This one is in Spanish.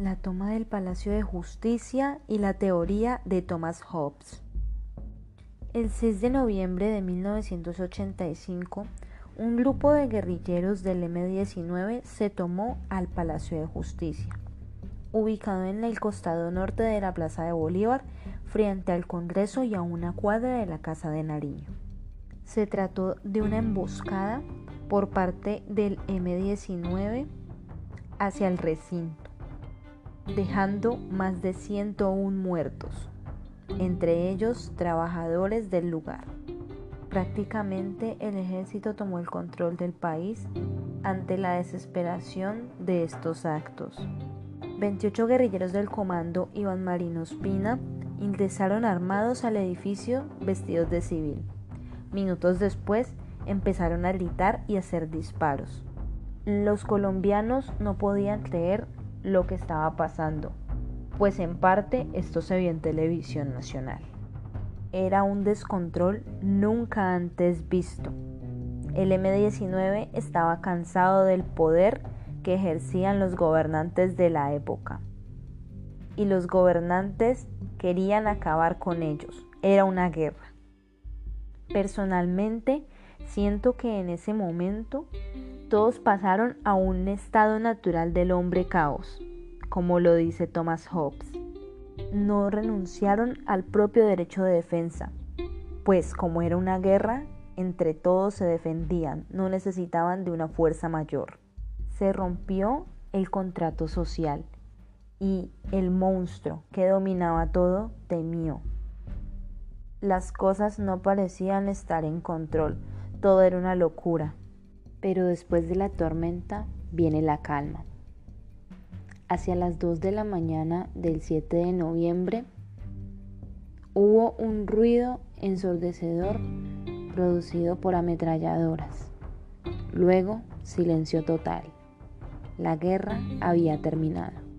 la toma del Palacio de Justicia y la teoría de Thomas Hobbes. El 6 de noviembre de 1985, un grupo de guerrilleros del M-19 se tomó al Palacio de Justicia, ubicado en el costado norte de la Plaza de Bolívar, frente al Congreso y a una cuadra de la Casa de Nariño. Se trató de una emboscada por parte del M-19 hacia el recinto dejando más de 101 muertos, entre ellos trabajadores del lugar. Prácticamente el ejército tomó el control del país ante la desesperación de estos actos. 28 guerrilleros del comando Iván Marino Espina ingresaron armados al edificio vestidos de civil. Minutos después empezaron a gritar y hacer disparos. Los colombianos no podían creer lo que estaba pasando, pues en parte esto se vio en televisión nacional. Era un descontrol nunca antes visto. El M-19 estaba cansado del poder que ejercían los gobernantes de la época. Y los gobernantes querían acabar con ellos. Era una guerra. Personalmente, siento que en ese momento todos pasaron a un estado natural del hombre caos, como lo dice Thomas Hobbes. No renunciaron al propio derecho de defensa, pues como era una guerra, entre todos se defendían, no necesitaban de una fuerza mayor. Se rompió el contrato social y el monstruo que dominaba todo temió. Las cosas no parecían estar en control, todo era una locura. Pero después de la tormenta viene la calma. Hacia las 2 de la mañana del 7 de noviembre hubo un ruido ensordecedor producido por ametralladoras. Luego, silencio total. La guerra había terminado.